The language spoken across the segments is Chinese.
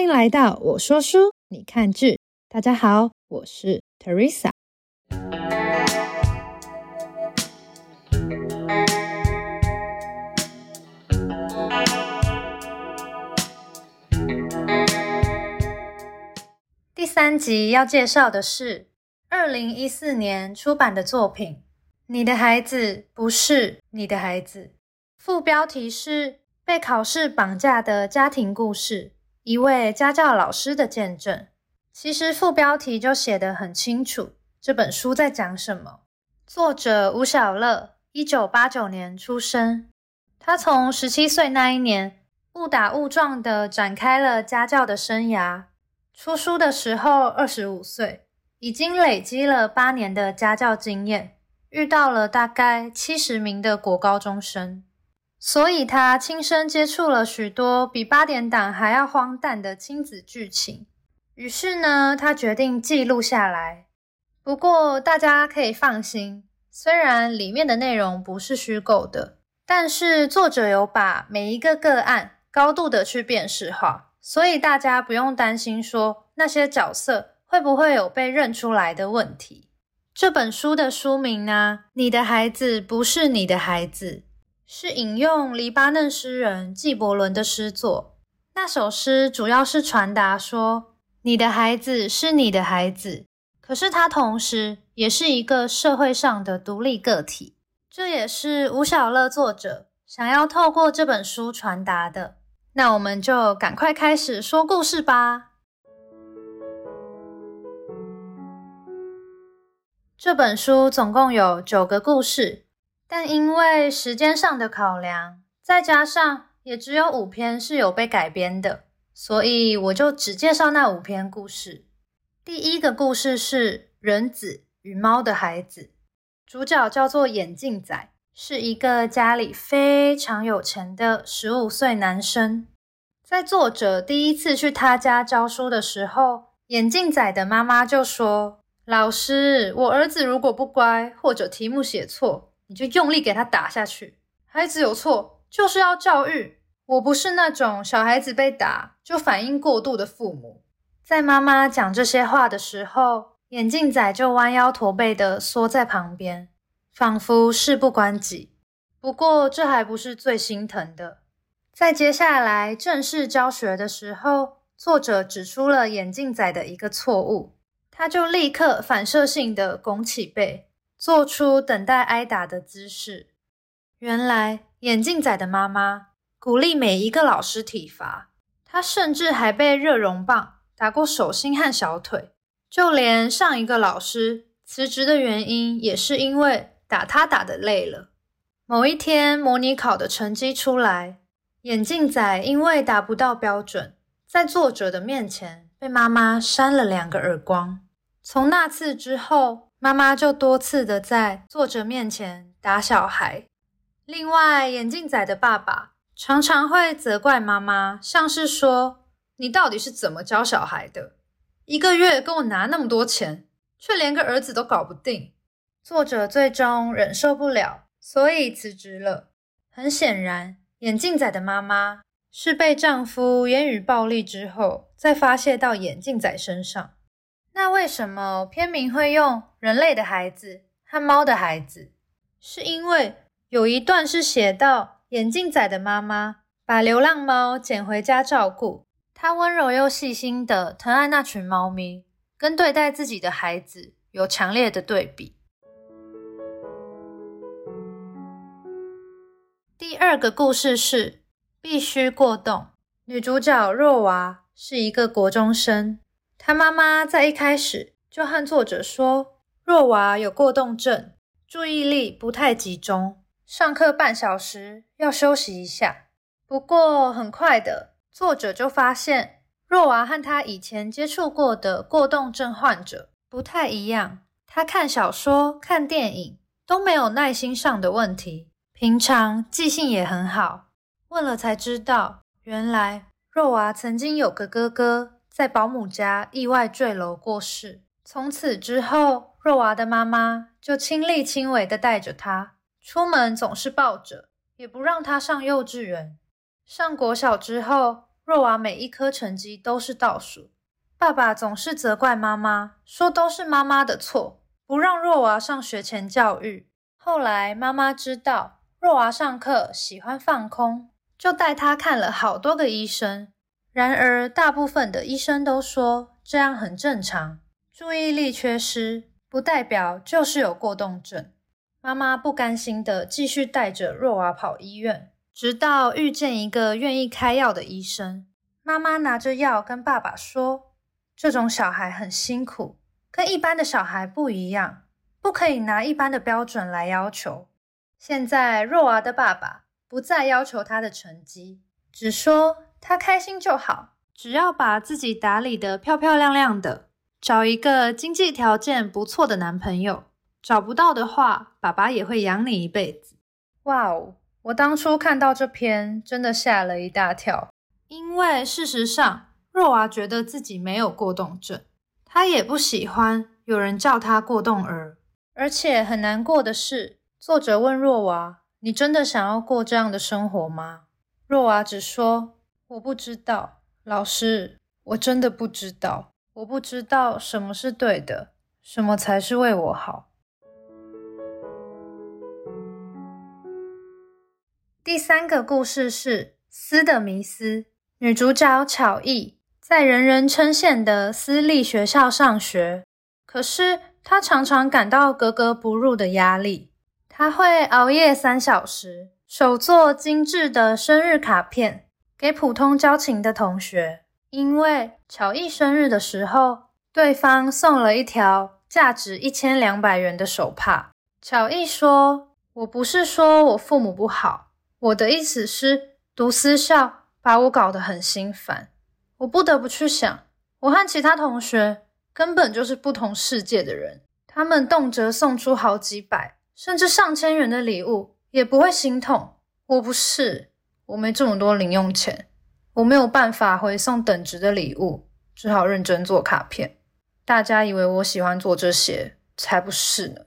欢迎来到我说书，你看剧。大家好，我是 Teresa。第三集要介绍的是二零一四年出版的作品《你的孩子不是你的孩子》，副标题是“被考试绑架的家庭故事”。一位家教老师的见证，其实副标题就写得很清楚。这本书在讲什么？作者吴小乐，一九八九年出生。他从十七岁那一年误打误撞的展开了家教的生涯。出书的时候二十五岁，已经累积了八年的家教经验，遇到了大概七十名的国高中生。所以，他亲身接触了许多比八点档还要荒诞的亲子剧情。于是呢，他决定记录下来。不过，大家可以放心，虽然里面的内容不是虚构的，但是作者有把每一个个案高度的去辨识化，所以大家不用担心说那些角色会不会有被认出来的问题。这本书的书名呢？你的孩子不是你的孩子。是引用黎巴嫩诗人纪伯伦的诗作。那首诗主要是传达说，你的孩子是你的孩子，可是他同时也是一个社会上的独立个体。这也是吴小乐作者想要透过这本书传达的。那我们就赶快开始说故事吧。这本书总共有九个故事。但因为时间上的考量，再加上也只有五篇是有被改编的，所以我就只介绍那五篇故事。第一个故事是人子与猫的孩子，主角叫做眼镜仔，是一个家里非常有钱的十五岁男生。在作者第一次去他家教书的时候，眼镜仔的妈妈就说：“老师，我儿子如果不乖或者题目写错。”你就用力给他打下去。孩子有错就是要教育。我不是那种小孩子被打就反应过度的父母。在妈妈讲这些话的时候，眼镜仔就弯腰驼背的缩在旁边，仿佛事不关己。不过这还不是最心疼的。在接下来正式教学的时候，作者指出了眼镜仔的一个错误，他就立刻反射性的拱起背。做出等待挨打的姿势。原来眼镜仔的妈妈鼓励每一个老师体罚，他甚至还被热熔棒打过手心和小腿。就连上一个老师辞职的原因，也是因为打他打的累了。某一天模拟考的成绩出来，眼镜仔因为达不到标准，在作者的面前被妈妈扇了两个耳光。从那次之后。妈妈就多次的在作者面前打小孩。另外，眼镜仔的爸爸常常会责怪妈妈，像是说：“你到底是怎么教小孩的？一个月跟我拿那么多钱，却连个儿子都搞不定。”作者最终忍受不了，所以辞职了。很显然，眼镜仔的妈妈是被丈夫言语暴力之后，再发泄到眼镜仔身上。那为什么片名会用人类的孩子和猫的孩子？是因为有一段是写到眼镜仔的妈妈把流浪猫捡回家照顾，她温柔又细心的疼爱那群猫咪，跟对待自己的孩子有强烈的对比。第二个故事是必须过动，女主角若娃是一个国中生。他妈妈在一开始就和作者说，若娃有过动症，注意力不太集中，上课半小时要休息一下。不过很快的，作者就发现若娃和他以前接触过的过动症患者不太一样。他看小说、看电影都没有耐心上的问题，平常记性也很好。问了才知道，原来若娃曾经有个哥哥。在保姆家意外坠楼过世。从此之后，若娃的妈妈就亲力亲为的带着她出门，总是抱着，也不让她上幼稚园。上国小之后，若娃每一科成绩都是倒数。爸爸总是责怪妈妈，说都是妈妈的错，不让若娃上学前教育。后来妈妈知道若娃上课喜欢放空，就带他看了好多个医生。然而大部分的医生都说这样很正常，注意力缺失不代表就是有过动症。妈妈不甘心的继续带着若娃跑医院。直到遇见一个愿意开药的医生，妈妈拿着药跟爸爸说：“这种小孩很辛苦，跟一般的小孩不一样，不可以拿一般的标准来要求。”现在若娃的爸爸不再要求他的成绩，只说他开心就好，只要把自己打理得漂漂亮亮的，找一个经济条件不错的男朋友。找不到的话，爸爸也会养你一辈子。哇哦！我当初看到这篇，真的吓了一大跳。因为事实上，若娃觉得自己没有过动症，她也不喜欢有人叫她过动儿。而且很难过的是，作者问若娃：“你真的想要过这样的生活吗？”若娃只说：“我不知道，老师，我真的不知道，我不知道什么是对的，什么才是为我好。”第三个故事是《斯的迷思》。女主角巧艺在人人称羡的私立学校上学，可是她常常感到格格不入的压力。她会熬夜三小时，手做精致的生日卡片给普通交情的同学。因为巧艺生日的时候，对方送了一条价值一千两百元的手帕。巧艺说：“我不是说我父母不好。”我的意思是，读私校把我搞得很心烦。我不得不去想，我和其他同学根本就是不同世界的人。他们动辄送出好几百，甚至上千元的礼物，也不会心痛。我不是，我没这么多零用钱，我没有办法回送等值的礼物，只好认真做卡片。大家以为我喜欢做这些，才不是呢。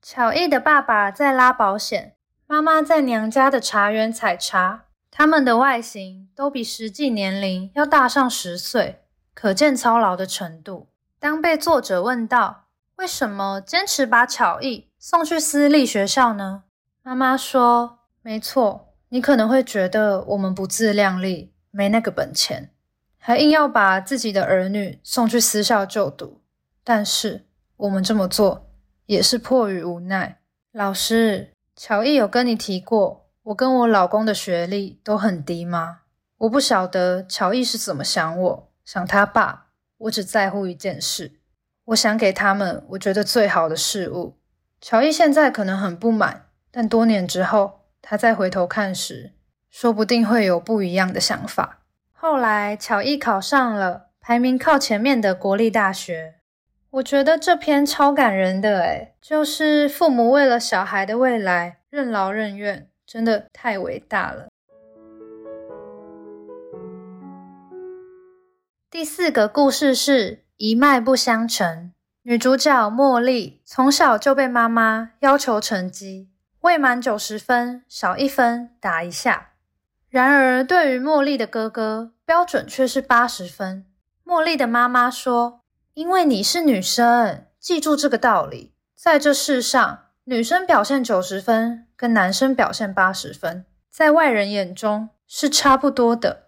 巧艺的爸爸在拉保险。妈妈在娘家的茶园采茶，他们的外形都比实际年龄要大上十岁，可见操劳的程度。当被作者问到为什么坚持把巧艺送去私立学校呢？妈妈说：“没错，你可能会觉得我们不自量力，没那个本钱，还硬要把自己的儿女送去私校就读。但是我们这么做也是迫于无奈。”老师。乔伊有跟你提过，我跟我老公的学历都很低吗？我不晓得乔伊是怎么想我，想他爸。我只在乎一件事，我想给他们我觉得最好的事物。乔伊现在可能很不满，但多年之后，他再回头看时，说不定会有不一样的想法。后来，乔伊考上了排名靠前面的国立大学。我觉得这篇超感人的，诶就是父母为了小孩的未来任劳任怨，真的太伟大了。第四个故事是一脉不相承。女主角茉莉从小就被妈妈要求成绩，未满九十分少一分打一下。然而对于茉莉的哥哥，标准却是八十分。茉莉的妈妈说。因为你是女生，记住这个道理。在这世上，女生表现九十分，跟男生表现八十分，在外人眼中是差不多的。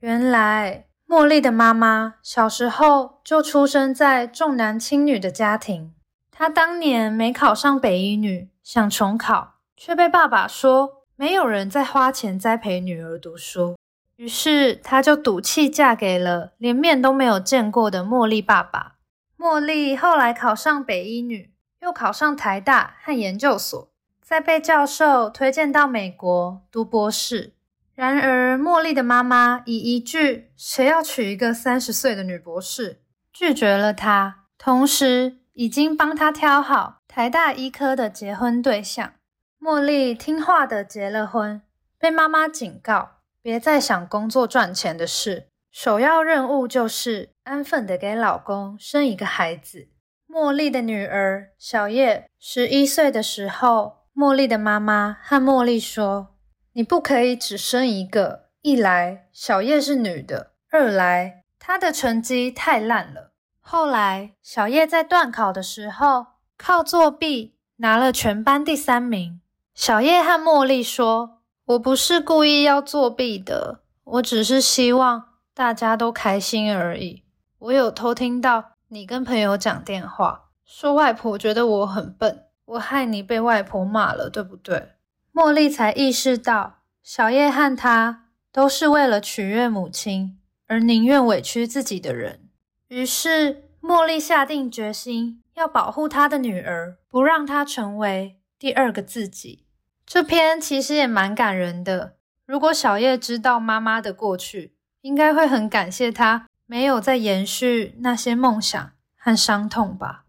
原来，茉莉的妈妈小时候就出生在重男轻女的家庭。她当年没考上北医女，想重考，却被爸爸说没有人在花钱栽培女儿读书。于是，她就赌气嫁给了连面都没有见过的茉莉爸爸。茉莉后来考上北医女，又考上台大和研究所，再被教授推荐到美国读博士。然而，茉莉的妈妈以一句“谁要娶一个三十岁的女博士”拒绝了她，同时已经帮她挑好台大医科的结婚对象。茉莉听话的结了婚，被妈妈警告。别再想工作赚钱的事，首要任务就是安分的给老公生一个孩子。茉莉的女儿小叶十一岁的时候，茉莉的妈妈和茉莉说：“你不可以只生一个，一来小叶是女的，二来她的成绩太烂了。后来小叶在段考的时候靠作弊拿了全班第三名。小叶和茉莉说：“我不是故意要作弊的，我只是希望大家都开心而已。”我有偷听到你跟朋友讲电话，说外婆觉得我很笨，我害你被外婆骂了，对不对？茉莉才意识到，小叶和他都是为了取悦母亲而宁愿委屈自己的人。于是，茉莉下定决心要保护她的女儿，不让她成为第二个自己。这篇其实也蛮感人的。如果小叶知道妈妈的过去，应该会很感谢她没有再延续那些梦想和伤痛吧。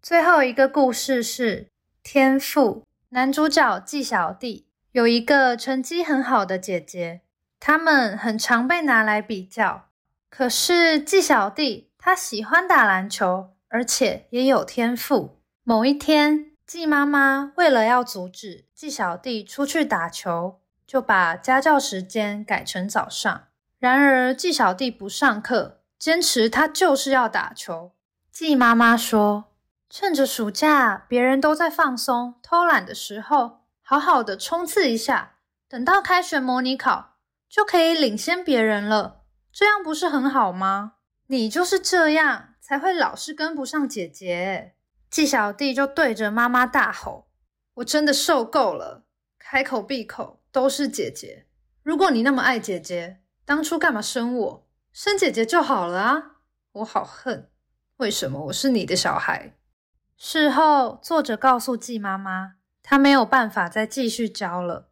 最后一个故事是天赋。男主角纪小弟有一个成绩很好的姐姐，他们很常被拿来比较。可是纪小弟他喜欢打篮球。而且也有天赋。某一天，季妈妈为了要阻止季小弟出去打球，就把家教时间改成早上。然而，季小弟不上课，坚持他就是要打球。季妈妈说：“趁着暑假别人都在放松、偷懒的时候，好好的冲刺一下，等到开学模拟考就可以领先别人了。这样不是很好吗？你就是这样。”才会老是跟不上姐姐，季小弟就对着妈妈大吼：“我真的受够了，开口闭口都是姐姐。如果你那么爱姐姐，当初干嘛生我？生姐姐就好了啊！我好恨，为什么我是你的小孩？”事后，作者告诉季妈妈，他没有办法再继续教了，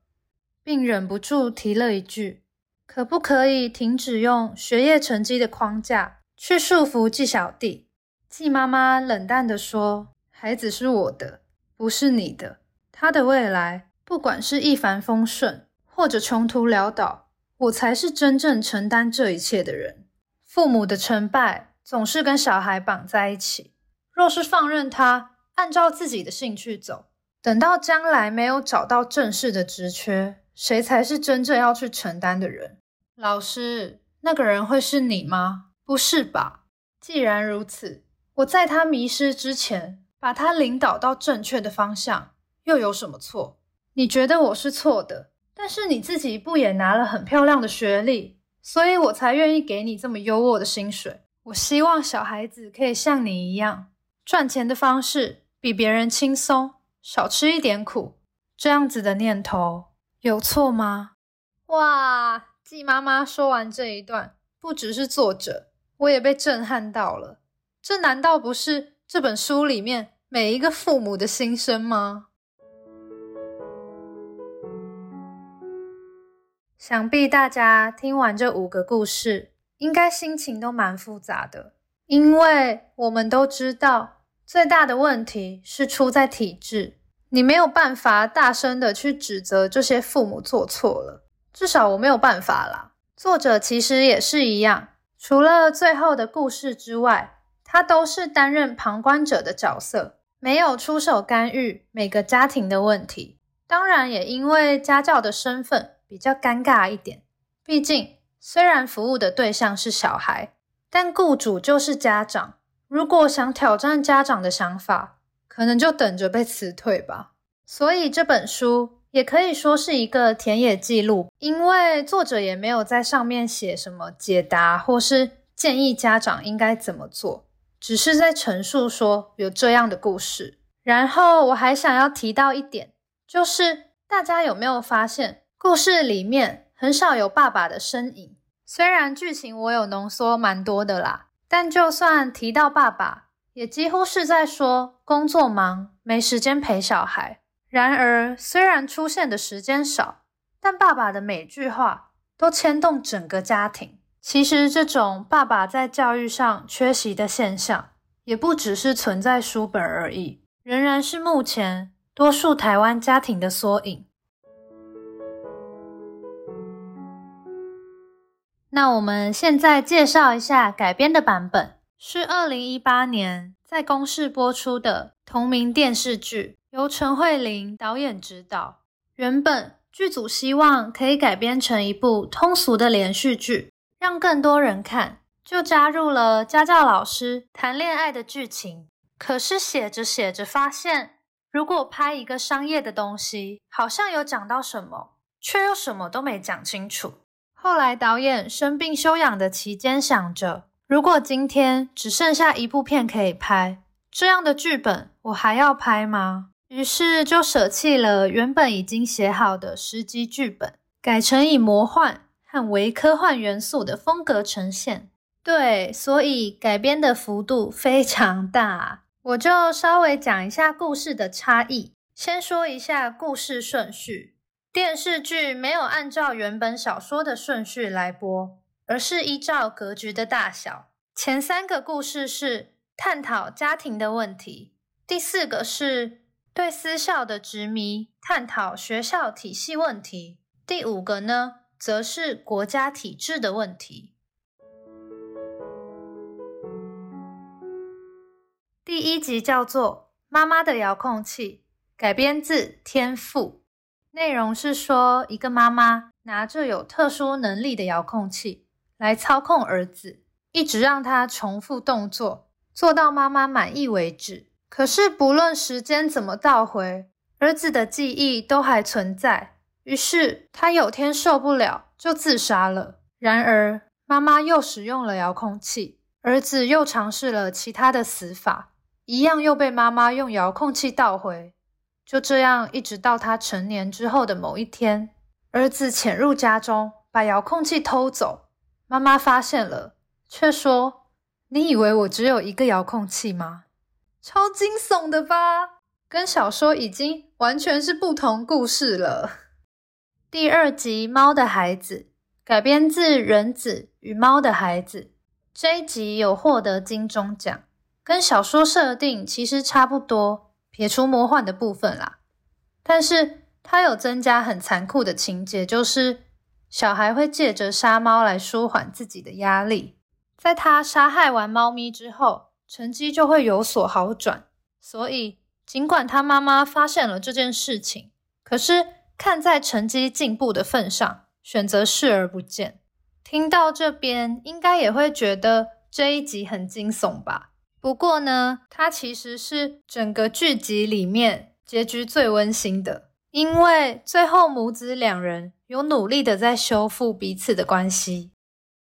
并忍不住提了一句：“可不可以停止用学业成绩的框架？”去束缚季小弟，季妈妈冷淡地说：“孩子是我的，不是你的。他的未来，不管是一帆风顺，或者穷途潦倒，我才是真正承担这一切的人。父母的成败总是跟小孩绑在一起。若是放任他按照自己的兴趣走，等到将来没有找到正式的职缺，谁才是真正要去承担的人？老师，那个人会是你吗？”不是吧？既然如此，我在他迷失之前，把他领导到正确的方向，又有什么错？你觉得我是错的，但是你自己不也拿了很漂亮的学历，所以我才愿意给你这么优渥的薪水。我希望小孩子可以像你一样，赚钱的方式比别人轻松，少吃一点苦。这样子的念头有错吗？哇！季妈妈说完这一段，不只是作者。我也被震撼到了，这难道不是这本书里面每一个父母的心声吗？想必大家听完这五个故事，应该心情都蛮复杂的，因为我们都知道，最大的问题是出在体制，你没有办法大声的去指责这些父母做错了，至少我没有办法啦。作者其实也是一样。除了最后的故事之外，他都是担任旁观者的角色，没有出手干预每个家庭的问题。当然，也因为家教的身份比较尴尬一点。毕竟，虽然服务的对象是小孩，但雇主就是家长。如果想挑战家长的想法，可能就等着被辞退吧。所以这本书。也可以说是一个田野记录，因为作者也没有在上面写什么解答或是建议家长应该怎么做，只是在陈述说有这样的故事。然后我还想要提到一点，就是大家有没有发现，故事里面很少有爸爸的身影？虽然剧情我有浓缩蛮多的啦，但就算提到爸爸，也几乎是在说工作忙，没时间陪小孩。然而，虽然出现的时间少，但爸爸的每句话都牵动整个家庭。其实，这种爸爸在教育上缺席的现象，也不只是存在书本而已，仍然是目前多数台湾家庭的缩影。那我们现在介绍一下改编的版本，是二零一八年在公视播出的同名电视剧。由陈慧琳导演执导，原本剧组希望可以改编成一部通俗的连续剧，让更多人看，就加入了家教老师谈恋爱的剧情。可是写着写着发现，如果拍一个商业的东西，好像有讲到什么，却又什么都没讲清楚。后来导演生病休养的期间，想着如果今天只剩下一部片可以拍，这样的剧本我还要拍吗？于是就舍弃了原本已经写好的十集剧本，改成以魔幻和微科幻元素的风格呈现。对，所以改编的幅度非常大。我就稍微讲一下故事的差异。先说一下故事顺序，电视剧没有按照原本小说的顺序来播，而是依照格局的大小。前三个故事是探讨家庭的问题，第四个是。对私校的执迷，探讨学校体系问题。第五个呢，则是国家体制的问题。第一集叫做《妈妈的遥控器》，改编自《天赋》，内容是说一个妈妈拿着有特殊能力的遥控器来操控儿子，一直让他重复动作，做到妈妈满意为止。可是，不论时间怎么倒回，儿子的记忆都还存在。于是，他有天受不了，就自杀了。然而，妈妈又使用了遥控器，儿子又尝试了其他的死法，一样又被妈妈用遥控器倒回。就这样，一直到他成年之后的某一天，儿子潜入家中，把遥控器偷走。妈妈发现了，却说：“你以为我只有一个遥控器吗？”超惊悚的吧？跟小说已经完全是不同故事了。第二集《猫的孩子》改编自《人子与猫的孩子》，这一集有获得金钟奖，跟小说设定其实差不多，撇除魔幻的部分啦。但是它有增加很残酷的情节，就是小孩会借着杀猫来舒缓自己的压力。在他杀害完猫咪之后。成绩就会有所好转，所以尽管他妈妈发现了这件事情，可是看在成绩进步的份上，选择视而不见。听到这边，应该也会觉得这一集很惊悚吧？不过呢，它其实是整个剧集里面结局最温馨的，因为最后母子两人有努力的在修复彼此的关系。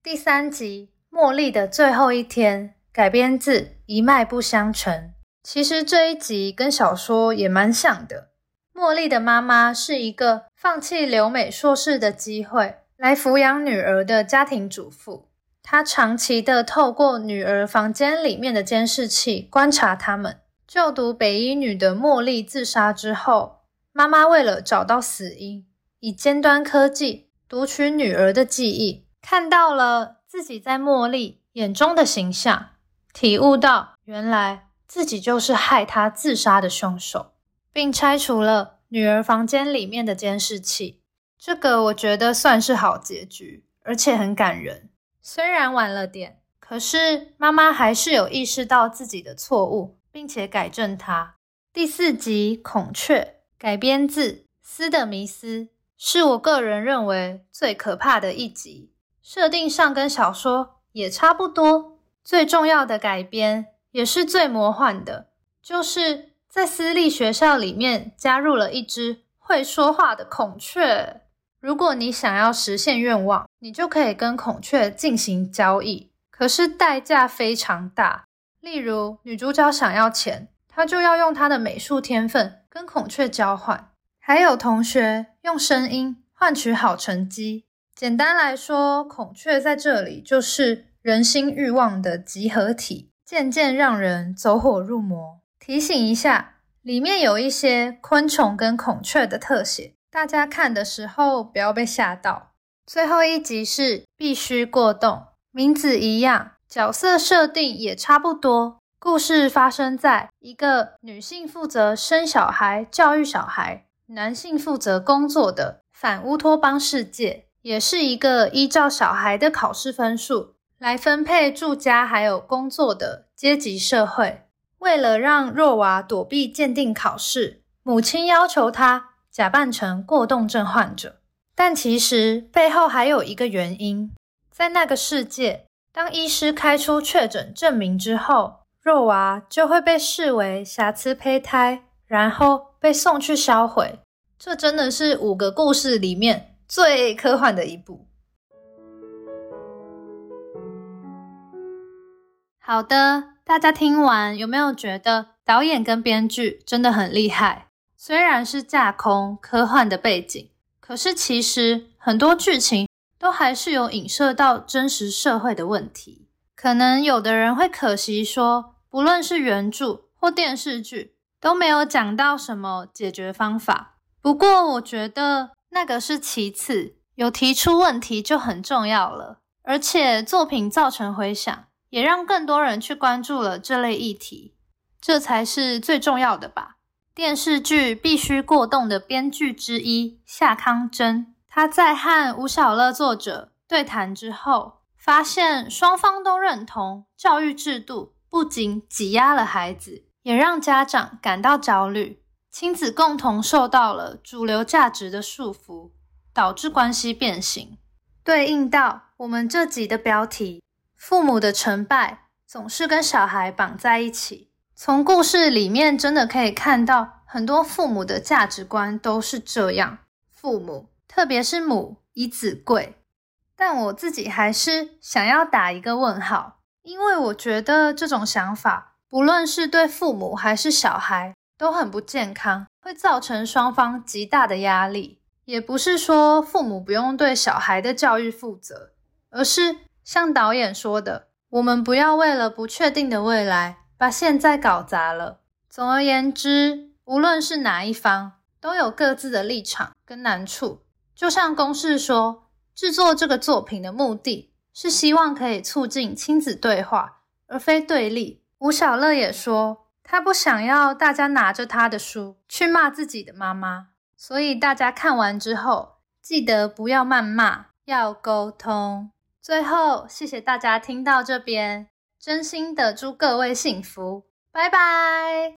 第三集《茉莉的最后一天》。改编自《一脉不相承》，其实这一集跟小说也蛮像的。茉莉的妈妈是一个放弃留美硕士的机会来抚养女儿的家庭主妇，她长期的透过女儿房间里面的监视器观察他们。就读北医女的茉莉自杀之后，妈妈为了找到死因，以尖端科技读取女儿的记忆，看到了自己在茉莉眼中的形象。体悟到，原来自己就是害她自杀的凶手，并拆除了女儿房间里面的监视器。这个我觉得算是好结局，而且很感人。虽然晚了点，可是妈妈还是有意识到自己的错误，并且改正它。第四集《孔雀》改编自《斯的迷思》，是我个人认为最可怕的一集。设定上跟小说也差不多。最重要的改编，也是最魔幻的，就是在私立学校里面加入了一只会说话的孔雀。如果你想要实现愿望，你就可以跟孔雀进行交易，可是代价非常大。例如，女主角想要钱，她就要用她的美术天分跟孔雀交换；还有同学用声音换取好成绩。简单来说，孔雀在这里就是。人心欲望的集合体，渐渐让人走火入魔。提醒一下，里面有一些昆虫跟孔雀的特写，大家看的时候不要被吓到。最后一集是必须过动，名字一样，角色设定也差不多。故事发生在一个女性负责生小孩、教育小孩，男性负责工作的反乌托邦世界，也是一个依照小孩的考试分数。来分配住家还有工作的阶级社会。为了让若娃躲避鉴定考试，母亲要求他假扮成过动症患者。但其实背后还有一个原因，在那个世界，当医师开出确诊证明之后，肉娃就会被视为瑕疵胚胎，然后被送去销毁。这真的是五个故事里面最科幻的一部。好的，大家听完有没有觉得导演跟编剧真的很厉害？虽然是架空科幻的背景，可是其实很多剧情都还是有影射到真实社会的问题。可能有的人会可惜说，不论是原著或电视剧，都没有讲到什么解决方法。不过我觉得那个是其次，有提出问题就很重要了，而且作品造成回响。也让更多人去关注了这类议题，这才是最重要的吧。电视剧必须过动的编剧之一夏康真，他在和吴小乐作者对谈之后，发现双方都认同教育制度不仅挤压了孩子，也让家长感到焦虑，亲子共同受到了主流价值的束缚，导致关系变形。对应到我们这集的标题。父母的成败总是跟小孩绑在一起。从故事里面真的可以看到，很多父母的价值观都是这样。父母，特别是母以子贵。但我自己还是想要打一个问号，因为我觉得这种想法，不论是对父母还是小孩，都很不健康，会造成双方极大的压力。也不是说父母不用对小孩的教育负责，而是。像导演说的，我们不要为了不确定的未来把现在搞砸了。总而言之，无论是哪一方，都有各自的立场跟难处。就像公式说，制作这个作品的目的是希望可以促进亲子对话，而非对立。吴小乐也说，他不想要大家拿着他的书去骂自己的妈妈，所以大家看完之后，记得不要谩骂，要沟通。最后，谢谢大家听到这边，真心的祝各位幸福，拜拜。